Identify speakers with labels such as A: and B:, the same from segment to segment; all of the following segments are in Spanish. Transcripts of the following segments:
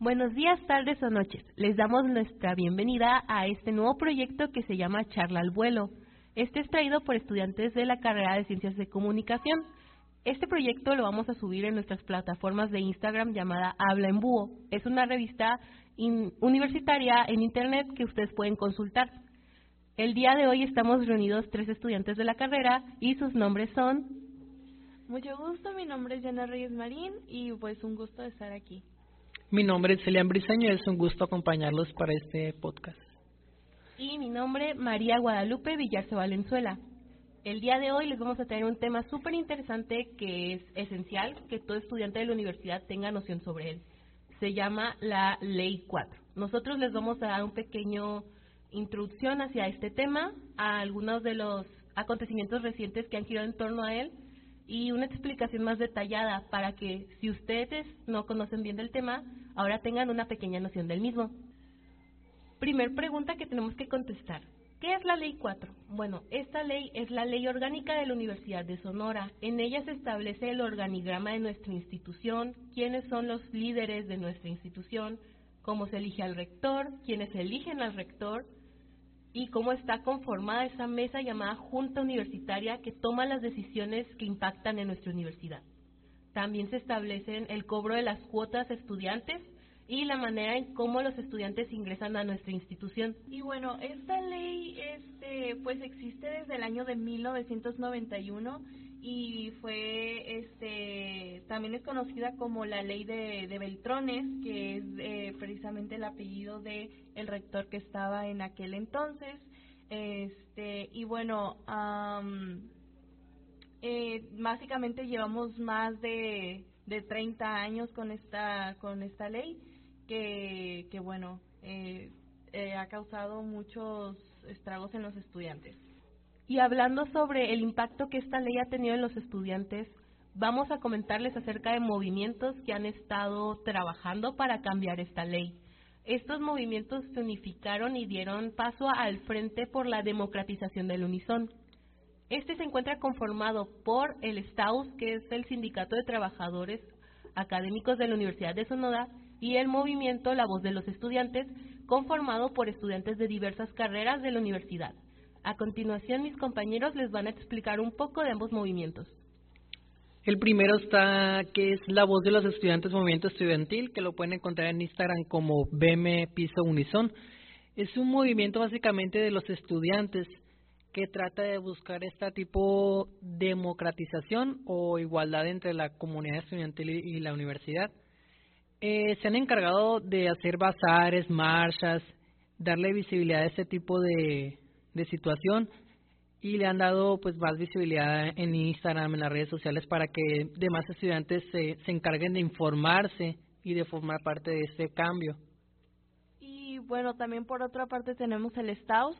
A: Buenos días, tardes o noches. Les damos nuestra bienvenida a este nuevo proyecto que se llama Charla al Vuelo. Este es traído por estudiantes de la carrera de Ciencias de Comunicación. Este proyecto lo vamos a subir en nuestras plataformas de Instagram llamada Habla en Búho. Es una revista universitaria en Internet que ustedes pueden consultar. El día de hoy estamos reunidos tres estudiantes de la carrera y sus nombres son...
B: Mucho gusto, mi nombre es Yana Reyes Marín y pues un gusto estar aquí.
C: Mi nombre es Celian Briseño y es un gusto acompañarlos para este podcast.
A: Y mi nombre María Guadalupe Villarce Valenzuela. El día de hoy les vamos a traer un tema súper interesante que es esencial que todo estudiante de la universidad tenga noción sobre él. Se llama la Ley 4. Nosotros les vamos a dar un pequeño introducción hacia este tema, a algunos de los acontecimientos recientes que han girado en torno a él y una explicación más detallada para que si ustedes no conocen bien del tema, ahora tengan una pequeña noción del mismo. Primer pregunta que tenemos que contestar. ¿Qué es la Ley 4? Bueno, esta ley es la ley orgánica de la Universidad de Sonora. En ella se establece el organigrama de nuestra institución, quiénes son los líderes de nuestra institución, cómo se elige al rector, quiénes eligen al rector y cómo está conformada esa mesa llamada Junta Universitaria que toma las decisiones que impactan en nuestra universidad. También se establecen el cobro de las cuotas estudiantes y la manera en cómo los estudiantes ingresan a nuestra institución.
B: Y bueno, esta ley este pues existe desde el año de 1991 y fue este también es conocida como la ley de, de Beltrones, que es eh, precisamente el apellido de el rector que estaba en aquel entonces. Este y bueno, eh, básicamente llevamos más de de 30 años con esta con esta ley que, que bueno, eh, eh, ha causado muchos estragos en los estudiantes.
A: Y hablando sobre el impacto que esta ley ha tenido en los estudiantes, vamos a comentarles acerca de movimientos que han estado trabajando para cambiar esta ley. Estos movimientos se unificaron y dieron paso al Frente por la Democratización del Unison. Este se encuentra conformado por el STAUS, que es el Sindicato de Trabajadores Académicos de la Universidad de Sonora, y el movimiento La Voz de los Estudiantes, conformado por estudiantes de diversas carreras de la universidad. A continuación, mis compañeros les van a explicar un poco de ambos movimientos.
C: El primero está, que es La Voz de los Estudiantes Movimiento Estudiantil, que lo pueden encontrar en Instagram como BM Piso Unison. Es un movimiento básicamente de los estudiantes que trata de buscar este tipo de democratización o igualdad entre la comunidad estudiantil y la universidad. Eh, se han encargado de hacer bazares, marchas, darle visibilidad a este tipo de, de situación y le han dado pues más visibilidad en Instagram, en las redes sociales para que demás estudiantes se, se encarguen de informarse y de formar parte de este cambio.
B: Y bueno, también por otra parte tenemos el STAUS,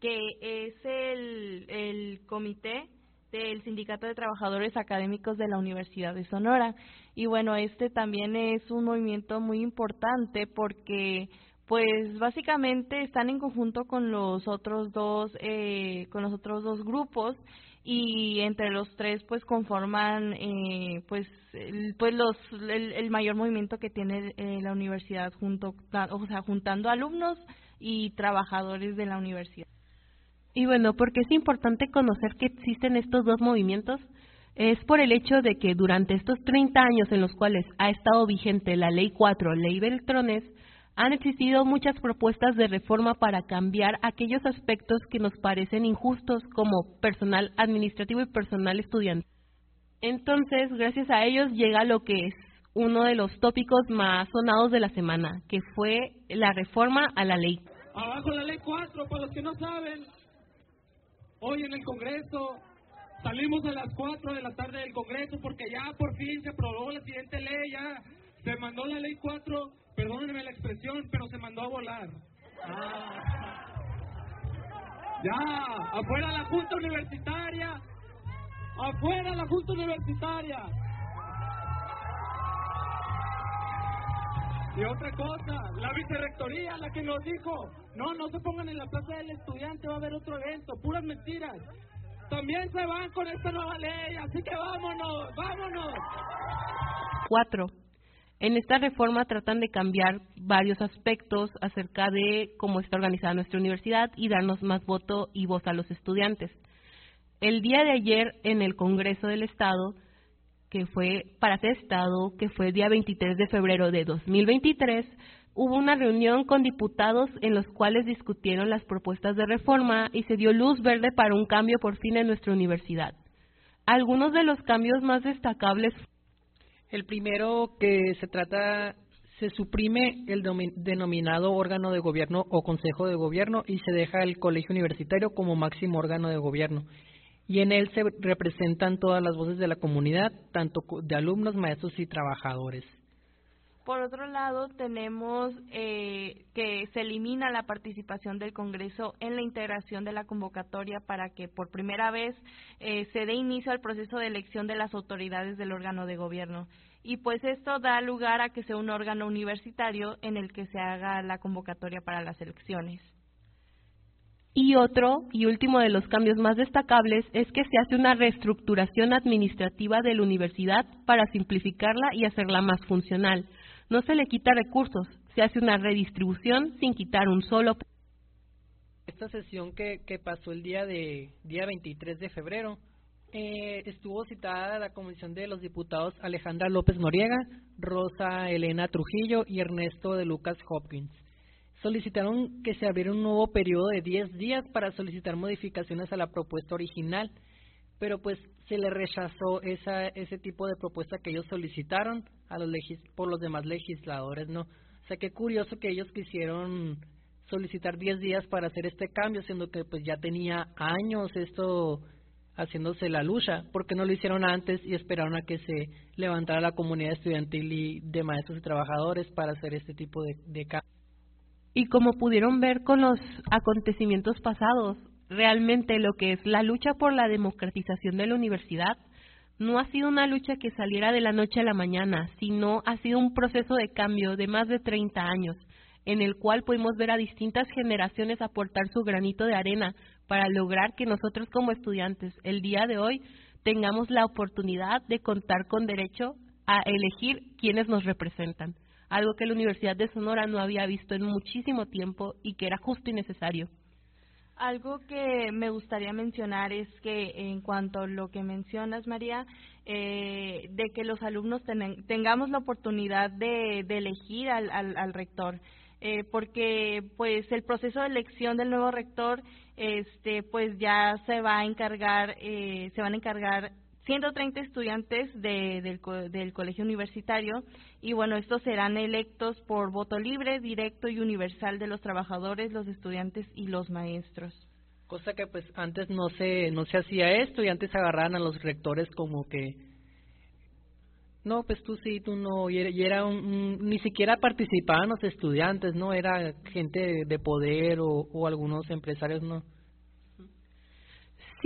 B: que es el, el comité del Sindicato de Trabajadores Académicos de la Universidad de Sonora. Y bueno, este también es un movimiento muy importante porque pues básicamente están en conjunto con los otros dos eh, con los otros dos grupos y entre los tres pues conforman eh, pues el, pues los el, mayor movimiento que tiene eh, la universidad junto o sea juntando alumnos y trabajadores de la universidad.
A: Y bueno, porque es importante conocer que existen estos dos movimientos, es por el hecho de que durante estos 30 años en los cuales ha estado vigente la Ley 4, Ley Beltrones, han existido muchas propuestas de reforma para cambiar aquellos aspectos que nos parecen injustos como personal administrativo y personal estudiante. Entonces, gracias a ellos llega lo que es uno de los tópicos más sonados de la semana, que fue la reforma a la ley.
D: Abajo la ley 4, para los que no saben, Hoy en el Congreso salimos a las 4 de la tarde del Congreso porque ya por fin se aprobó la siguiente ley, ya se mandó la ley 4, perdónenme la expresión, pero se mandó a volar. Ah. Ya, afuera la Junta Universitaria, afuera la Junta Universitaria. Y otra cosa, la vicerrectoría, la que nos dijo, no, no se pongan en la plaza del estudiante, va a haber otro evento, puras mentiras. También se van con esta nueva ley, así que vámonos, vámonos.
A: Cuatro. En esta reforma tratan de cambiar varios aspectos acerca de cómo está organizada nuestra universidad y darnos más voto y voz a los estudiantes. El día de ayer en el Congreso del Estado, que fue para ser Estado, que fue el día 23 de febrero de 2023, hubo una reunión con diputados en los cuales discutieron las propuestas de reforma y se dio luz verde para un cambio por fin en nuestra universidad. Algunos de los cambios más destacables.
C: El primero que se trata, se suprime el denominado órgano de gobierno o consejo de gobierno y se deja el colegio universitario como máximo órgano de gobierno. Y en él se representan todas las voces de la comunidad, tanto de alumnos, maestros y trabajadores.
B: Por otro lado, tenemos eh, que se elimina la participación del Congreso en la integración de la convocatoria para que por primera vez eh, se dé inicio al proceso de elección de las autoridades del órgano de gobierno. Y pues esto da lugar a que sea un órgano universitario en el que se haga la convocatoria para las elecciones.
A: Y otro y último de los cambios más destacables es que se hace una reestructuración administrativa de la universidad para simplificarla y hacerla más funcional no se le quita recursos, se hace una redistribución sin quitar un solo.
C: Esta sesión que, que pasó el día de día 23 de febrero eh, estuvo citada la comisión de los diputados Alejandra López Noriega, Rosa Elena Trujillo y Ernesto de Lucas Hopkins. Solicitaron que se abriera un nuevo periodo de 10 días para solicitar modificaciones a la propuesta original, pero pues se le rechazó esa, ese tipo de propuesta que ellos solicitaron a los por los demás legisladores, ¿no? O sea, qué curioso que ellos quisieron solicitar 10 días para hacer este cambio, siendo que pues ya tenía años esto haciéndose la lucha, porque no lo hicieron antes y esperaron a que se levantara la comunidad estudiantil y de maestros y trabajadores para hacer este tipo de, de.
A: Y como pudieron ver con los acontecimientos pasados, realmente lo que es la lucha por la democratización de la universidad no ha sido una lucha que saliera de la noche a la mañana, sino ha sido un proceso de cambio de más de 30 años, en el cual pudimos ver a distintas generaciones aportar su granito de arena para lograr que nosotros como estudiantes el día de hoy tengamos la oportunidad de contar con derecho a elegir quienes nos representan, algo que la Universidad de Sonora no había visto en muchísimo tiempo y que era justo y necesario.
B: Algo que me gustaría mencionar es que en cuanto a lo que mencionas, María, eh, de que los alumnos tengamos la oportunidad de, elegir al, al, rector, eh, porque pues el proceso de elección del nuevo rector, este, pues ya se va a encargar, eh, se van a encargar 130 estudiantes de, del, del, colegio universitario y bueno, estos serán electos por voto libre, directo y universal de los trabajadores, los estudiantes y los maestros.
C: Cosa que pues antes no se no se hacía esto y antes agarraban a los rectores como que no, pues tú sí, tú no, y era, un, ni siquiera participaban los estudiantes, no, era gente de, poder o algunos empresarios, no.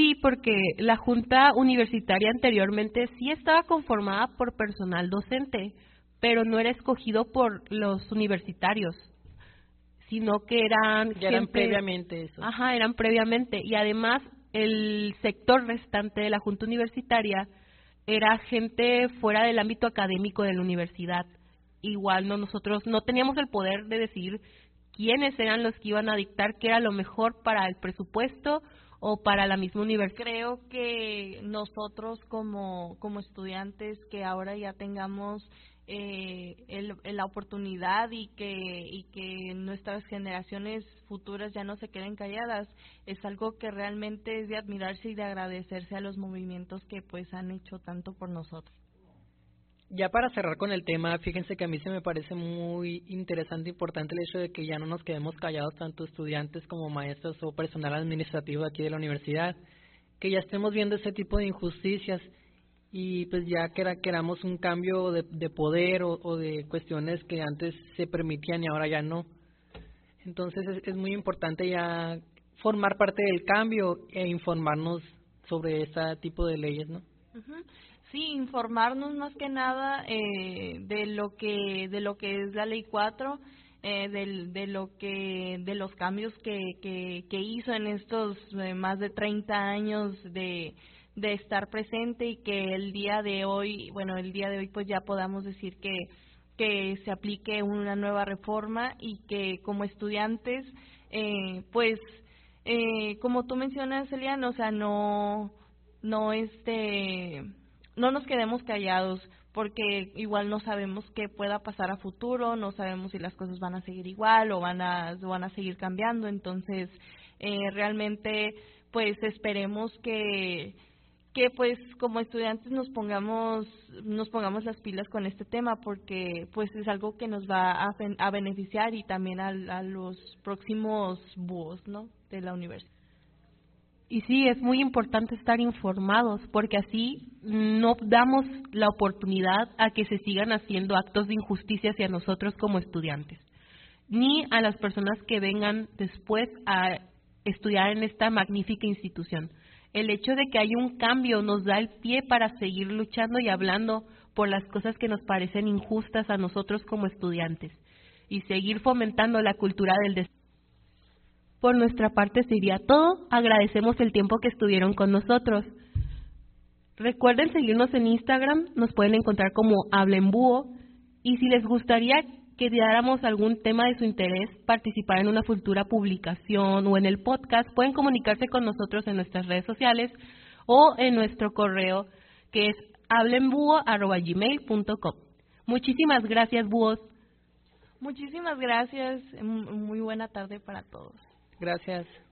A: Sí, porque la Junta Universitaria anteriormente sí estaba conformada por personal docente, pero no era escogido por los universitarios, sino que eran...
C: Ya eran previamente eso.
A: Ajá, eran previamente. Y además el sector restante de la Junta Universitaria era gente fuera del ámbito académico de la universidad. Igual no nosotros no teníamos el poder de decir quiénes eran los que iban a dictar qué era lo mejor para el presupuesto o para la misma universidad.
B: Creo que nosotros como, como estudiantes que ahora ya tengamos eh, la oportunidad y que, y que nuestras generaciones futuras ya no se queden calladas es algo que realmente es de admirarse y de agradecerse a los movimientos que pues han hecho tanto por nosotros.
C: Ya para cerrar con el tema, fíjense que a mí se me parece muy interesante e importante el hecho de que ya no nos quedemos callados tanto estudiantes como maestros o personal administrativo aquí de la universidad, que ya estemos viendo ese tipo de injusticias y pues ya que queramos un cambio de, de poder o, de cuestiones que antes se permitían y ahora ya no. Entonces es, muy importante ya formar parte del cambio e informarnos sobre este tipo de leyes, ¿no?
B: Sí, informarnos más que nada eh, de lo que de lo que es la ley 4, eh, de, lo que de los cambios que, que, que hizo en estos eh, más de 30 años de, de estar presente y que el día de hoy, bueno, el día de hoy pues ya podamos decir que que se aplique una nueva reforma y que como estudiantes, eh, pues, eh, como tú mencionas, Elian, o sea, no, no este, no nos quedemos callados porque igual no sabemos qué pueda pasar a futuro, no sabemos si las cosas van a seguir igual o van a, van a seguir cambiando, entonces eh, realmente pues esperemos que que pues como estudiantes nos pongamos nos pongamos las pilas con este tema porque pues es algo que nos va a, beneficiar y también a, a los próximos búhos no de la universidad
A: y sí, es muy importante estar informados porque así no damos la oportunidad a que se sigan haciendo actos de injusticia hacia nosotros como estudiantes, ni a las personas que vengan después a estudiar en esta magnífica institución. El hecho de que haya un cambio nos da el pie para seguir luchando y hablando por las cosas que nos parecen injustas a nosotros como estudiantes y seguir fomentando la cultura del desarrollo por nuestra parte sería todo. Agradecemos el tiempo que estuvieron con nosotros. Recuerden seguirnos en Instagram, nos pueden encontrar como Hablen Búho. Y si les gustaría que diéramos algún tema de su interés, participar en una futura publicación o en el podcast, pueden comunicarse con nosotros en nuestras redes sociales o en nuestro correo que es hablenbúho.gmail.com. Muchísimas gracias, búhos.
B: Muchísimas gracias. Muy buena tarde para todos.
C: Gracias.